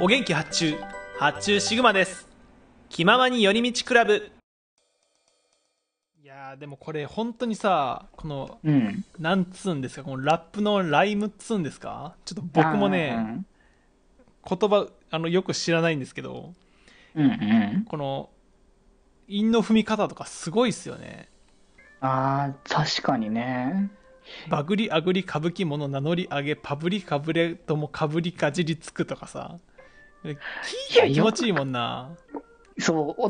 お元気発注発注シグマです気ままに寄り道クラブいやーでもこれ本当にさこのうん。なんつうんですかこのラップのライムっつうんですか？ちょっと僕もね言葉あのよく知らないんですけどうん。うんうん。この韻の踏み方とかすごいっすよねああ、確かにね。バグリアグリ歌舞伎もの名乗り上げパブリかぶれともかぶりかじりつくとかさ聞いて気持ちいいもんな。そう、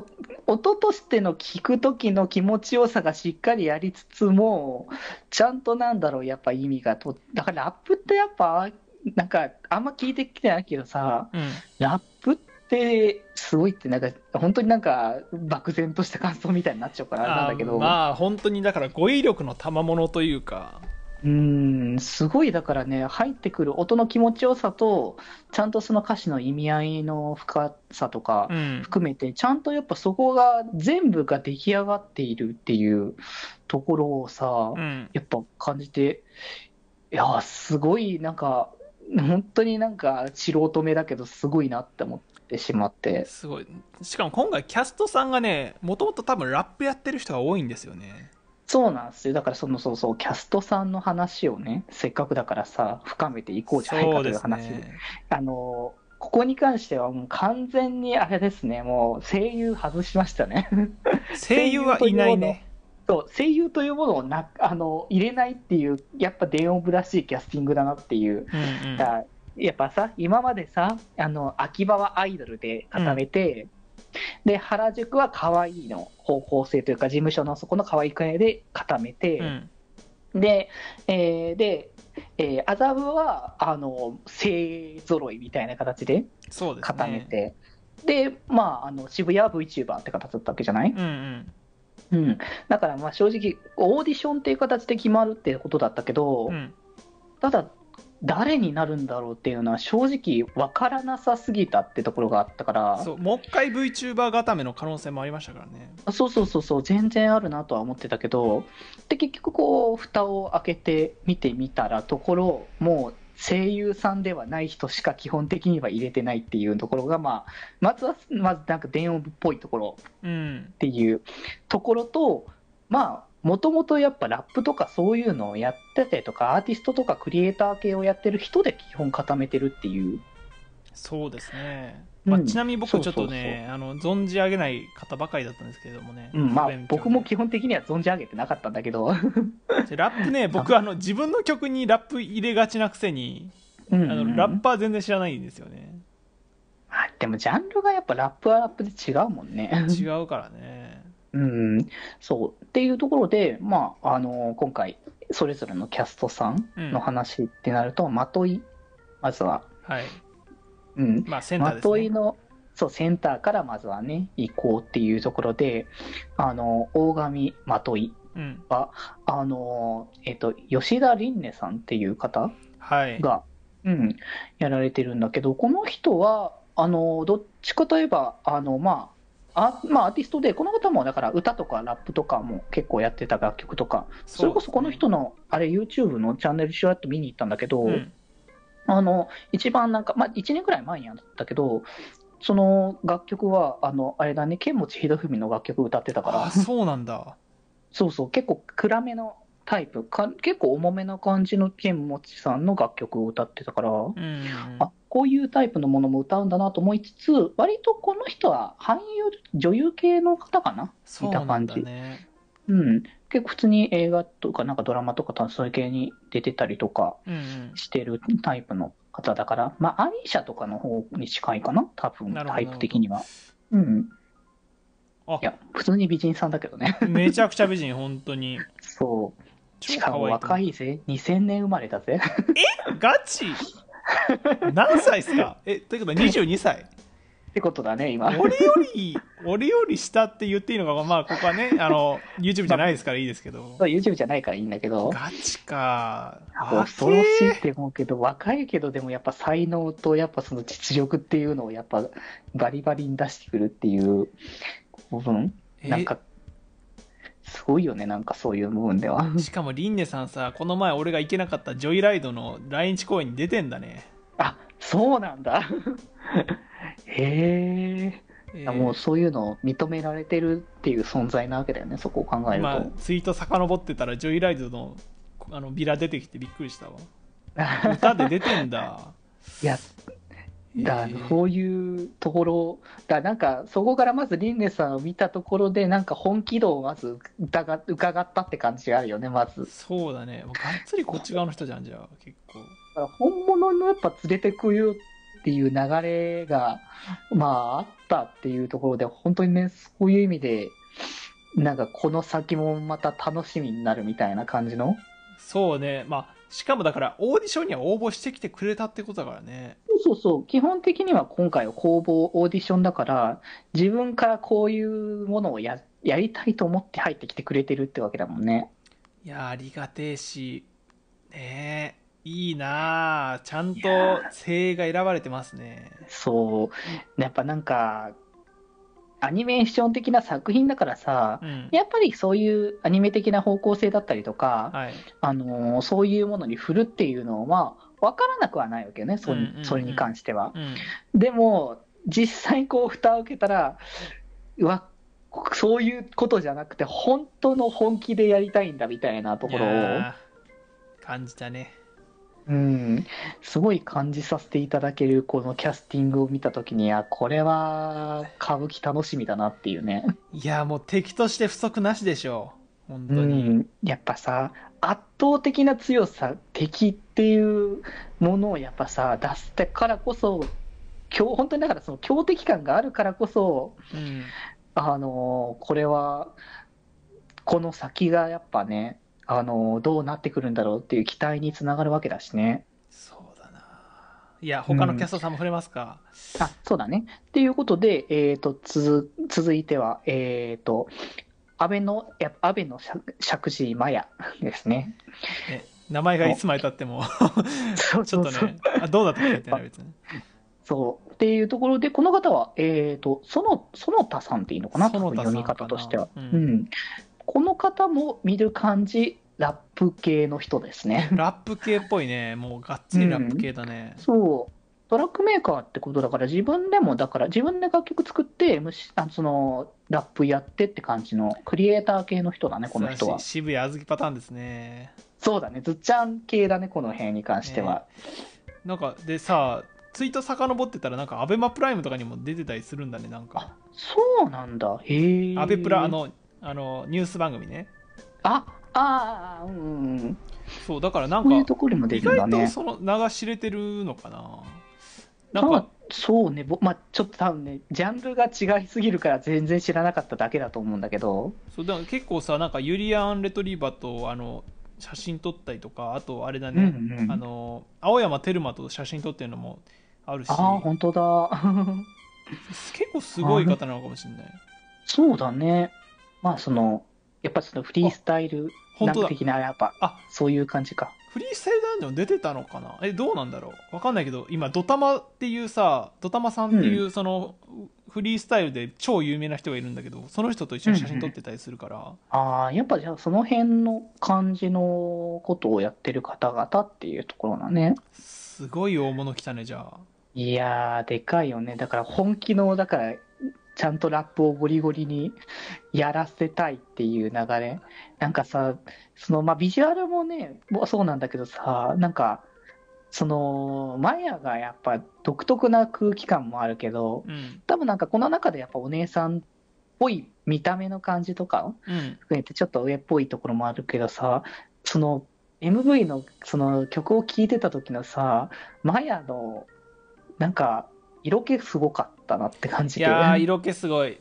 お音としての聞く時の気持ちよさがしっかりありつつも、ちゃんとなんだろう、やっぱ意味がと、だからラップってやっぱ、なんか、あんま聞いてきてないけどさ、うん。ラップってすごいって、なんか、本当になんか、漠然とした感想みたいになっちゃうからなんだけど、あまあ本当にだから語彙力の賜物というかうーん、すごい。だからね、入ってくる音の気持ちよさと、ちゃんとその歌詞の意味合いの深さとかうん。含めて、ちゃんとやっぱそこが全部が出来上がっているっていうところをさ、うん。やっぱ感じて、いやー、すごいなんか、本当になんか素人目だけど、すごいなって思ってしまって。すごい。しかも今回キャストさんがねもともと多分ラップやってる人が多いんですよねそうなんですよ。だからそのそうそう、キャストさんの話をね、せっかくだからさ、深めていこうじゃないかという話ねあのここに関してはもう完全にあれですね、もう声優外しましたね。声優はいないねそう声優というものをなあの入れないっていう、やっぱ電音部らしいキャスティングだなっていう。うんうんやっぱさ、今までさ、あの秋葉はアイドルで固めて、で原宿は可愛いの方向性というか、事務所のそこの可愛いくらいで固めて、うん。で、えーで、えー麻布はあの勢ぞろいみたいな形で固めて、で、まあ、あの渋谷は VTuber って形だったわけじゃない、うんうん。うん、だからまあ正直、オーディションっていう形で決まるってことだったけど、うん。ただ、誰になるんだろうっていうのは、正直分からなさすぎたってところがあったから、そうもう一回 VTuber 固めの可能性もありましたからね。そうそうそうそう、全然あるなとは思ってたけど、で結局、こう、蓋を開けて見てみたら、ところ、もう声優さんではない人しか基本的には入れてないっていうところが、まあ、まずは、まずなんか電音部っぽいところうんっていうところと、まあ、もともとやっぱラップとかそういうのをやっててとか、アーティストとかクリエイター系をやってる人で基本固めてるっていう。そうですね、うん。まあ、ちなみに僕ちょっとねあの存じ上げない方ばかりだったんですけれどもね、うん、まあ僕も基本的には存じ上げてなかったんだけど、でラップね僕あの自分の曲にラップ入れがちなくせにうんあのラッパー全然知らないんですよね。あでもジャンルがやっぱラップはラップで違うもんね。違うからねうん、そう。っていうところで、まあ、あの今回それぞれのキャストさんうんの話ってなると、まといまずは、はい。うん、まあセンターね。といのそうセンターからまずはね行こうっていうところであの大神まというん。はあの、えっと、吉田凛音さんっていう方はい。が、うん、やられてるんだけど、この人は、あの、どっちかといえば、あの、まあ、あまあ、アーティストで、この方もだから歌とかラップとかも結構やってた楽曲とか、それこそこの人の、あれ YouTube のチャンネルしらっと見に行ったんだけど、うん。あの、一番なんか、まあ、1年くらい前にやったけど、その楽曲は、あの、あれだね、剣持秀文の楽曲歌ってたから。あ、そうなんだ。そうそう、結構暗めのタイプ、か結構重めな感じの剣持さんの楽曲を歌ってたから、うんうん。あこういうタイプのものも歌うんだなと思いつつ、割とこの人は俳優、女優系の方かな、そうなんだね。うん、結構普通に映画とかなんかドラマとかそういう系に出てたりとかうんうん。してるタイプの方だから、まあ、アリーシャとかの方に近いかな、多分タイプ的には。うん、あ。いや、普通に美人さんだけどね。めちゃくちゃ美人本当に。そう。超しかも若いぜ。2000年生まれだぜ。ガチ？何歳っすか？えということは22歳。ってことだね、今。俺より俺より下って言っていいのかまあここはねあの YouTube じゃないですからいいですけど。そう YouTube じゃないからいいんだけど。ガチか。恐ろしいって思うけど、若いけど、でもやっぱ才能とやっぱその実力っていうのをやっぱバリバリに出してくるっていう部分、えなんか、すごいよね、なんかそういう部分では。しかもリンネさんさこの前俺が行けなかったジョイライドの来日公演に出てんだねあ、そうなんだ。へえ。えあもうそういうのを認められてるっていう存在なわけだよね、そこを考えると。まあ、ツイート遡ってたらジョイライドのあのビラ出てきてびっくりしたわ歌で出てんだ いや、だえー。そういうところ、だ。なんかそこからまずリンネさんを見たところで、なんか本気度をまず疑伺ったって感じがあるよね、まず。そうだね。もうがっつりこっち側の人じゃんじゃあ 結構。だから本物のやっぱ連れてくよっていう流れが、まああったっていうところで、本当にね、そういう意味で、なんかこの先もまた楽しみになるみたいな感じの？そうね。まあしかもだからオーディションには応募してきてくれたってことだからね。そうそう、基本的には今回は公募オーディションだから、自分からこういうものをややりたいと思って入ってきてくれてるってわけだもんね。いやありがてえし。ねえ。いいなあ。ちゃんと精鋭が選ばれてますね。そう、やっぱなんか、アニメーション的な作品だからさう、ん。やっぱりそういうアニメ的な方向性だったりとか、はい。あのーそういうものに振るっていうのは、わからなくはないわけよね、そ,、うんうんうん。それに関しては。うん。でも、実際こう、蓋を開けたら、うわ、そういうことじゃなくて、本当の本気でやりたいんだみたいなところを、感じたねうん、すごい感じさせていただけるこのキャスティングを見たときに、あ、これは歌舞伎楽しみだなっていうね。いやもう敵として不足なしでしょ。う本当うに、ん、やっぱさ、圧倒的な強さ、敵っていうものをやっぱさ、出してからこそ、強本当にだからその強敵感があるからこそ、うん。あのこれは、この先がやっぱね、あのどうなってくるんだろうっていう期待につながるわけだしね。そうだないや他のキャストさんも触れますか、あ、そうだね。っていうことで、えっ、と、つづ、続いては、えっ、と、安倍の、や安倍の釈釈寺麻也ですね。ね名前がいつまでたってもちょっとねあどうだったか言ってない別にそう。っていうところで、この方は、えっ、と、その、その他さんっていいのかな、多園分読み方としては。ううんん。この方も見る感じ、ラップ系の人ですね。ラップ系っぽいねもうがっつりラップ系だね、そう。トラックメーカーってことだから、自分でも、だから自分で楽曲作って、むしあのその、ラップやってって感じの、クリエイター系の人だね、この人は。渋谷あずきパターンですねそうだね、ずっちゃん系だね、この辺に関しては。なんかでさツイート遡ってたらなんかアベマプライムとかにも出てたりするんだねなんかあ、そうなんだ。へえ。アベプラあ、のあのニュース番組ねあ、ああ、うんうん。そうだからなんこういうかところにも出意るんだね。外とその名が知れてるのかななんまあか、そうね、ぼまあ、ちょっと多分ね、ジャンルが違いすぎるから全然知らなかっただけだと思うんだけど、そうだから結構さなんかユリアン・レトリーバーとあの写真撮ったりとかあとあれだうんね、うん。あの青山テルマと写真撮ってるのもあるしああ、本当だ。結構すごい方なのかもしれないそうだね。まあ、その、やっぱそのフリースタイル本当だ。的な、やっぱ、あそういう感じか。フリースタイルダンジョン出てたのかな？えどうなんだろう？わかんないけど今ドタマっていうさドタマさんっていうその、フリースタイルで超有名な人がいるんだけどその人と一緒に写真撮ってたりするから、ああ、やっぱじゃあその辺の感じのことをやってる方々っていうところだね。すごい大物来たねじゃあ。いやー、でかいよね。だから本気の、だから、ちゃんとラップをゴリゴリにやらせたいっていう流れ。なんかさ、その、まあ、ビジュアルもね、もそうなんだけどさ、なんか、その、マヤがやっぱ独特な空気感もあるけど、うん。多分なんかこの中でやっぱお姉さんっぽい見た目の感じとかうん。含めてちょっと上っぽいところもあるけどさ、その MV のその曲を聴いてた時のさ、マヤのなんか色気すごかったなって感じいで。やー色気すごい。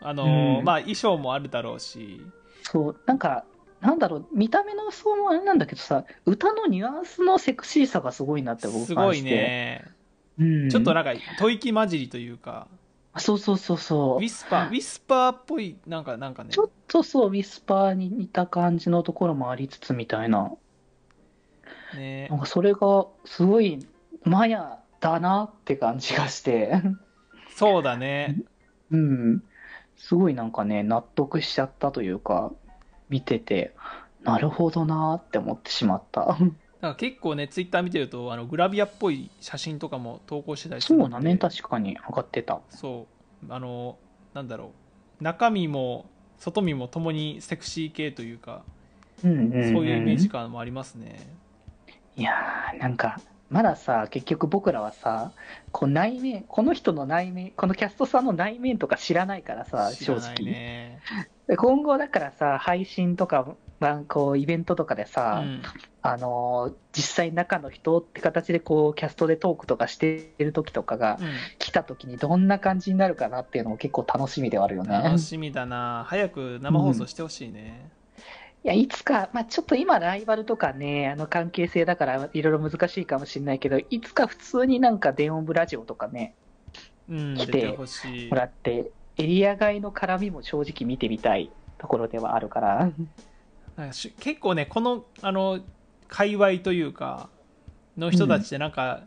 あのーうん。まあ衣装もあるだろうし。そう、なんか、なんだろう、見た目のそうもあれなんだけどさ、歌のニュアンスのセクシーさがすごいなって僕すごい感じて。ね、うん、ちょっとなんか吐息混じりというか。そうそうそうそう。ウィ。スパーウィスパーっぽいなんかなんかね。ちょっとそう、ウィスパーに似た感じのところもありつつみたいな。ね。なんかそれがすごいマヤだなって感じがして、そうだね。うん、すごいなんかね、納得しちゃったというか、見てて、なるほどなって思ってしまった。なんか結構ねツイッター見てるとあのグラビアっぽい写真とかも投稿してたりするで。そうんだね、確かに上がってた。そう。あのなんだろう。中身も外身もともにセクシー系というか、うんうん、うん。そういうイメージ感もありますね。いやー、なんか、まださ、結局僕らはさ、こう内面、この人の内面、このキャストさんの内面とか知らないからさ、正直。ね。で今後だからさ、配信とか、まあ、こうイベントとかでうさ、ん。あのー実際中の人って形でこうキャストでトークとかしてる時とかがうん。来た時にどんな感じになるかなっていうのも結構楽しみではあるよね。楽しみだな。早く生放送してほしいね、いや、いつか、まあ、ちょっと今ライバルとかね、あの関係性だからいろいろ難しいかもしれないけど、いつか普通になんか電音部ラジオとかね、うん、来てもらって、エリア外の絡みも正直見てみたいところではあるから。結構ねこのあの界隈というかの人たちってなんか、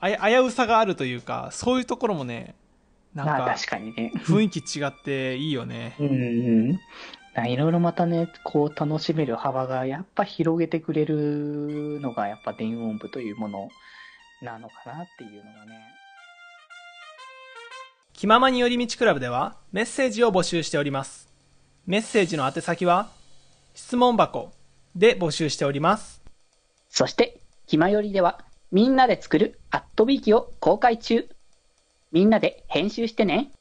あや危うさがあるというかそういうところもねなんまあか確かにね。雰囲気違っていいよねうんうん。だいろいろまたね、こう楽しめる幅がやっぱ広げてくれるのがやっぱ電音部というものなのかなっていうのがね。気ままに寄り道クラブではメッセージを募集しておりますメッセージの宛先は質問箱で募集しておりますそして、ひまよりではみんなで作るアットビーキを公開中。みんなで編集してね。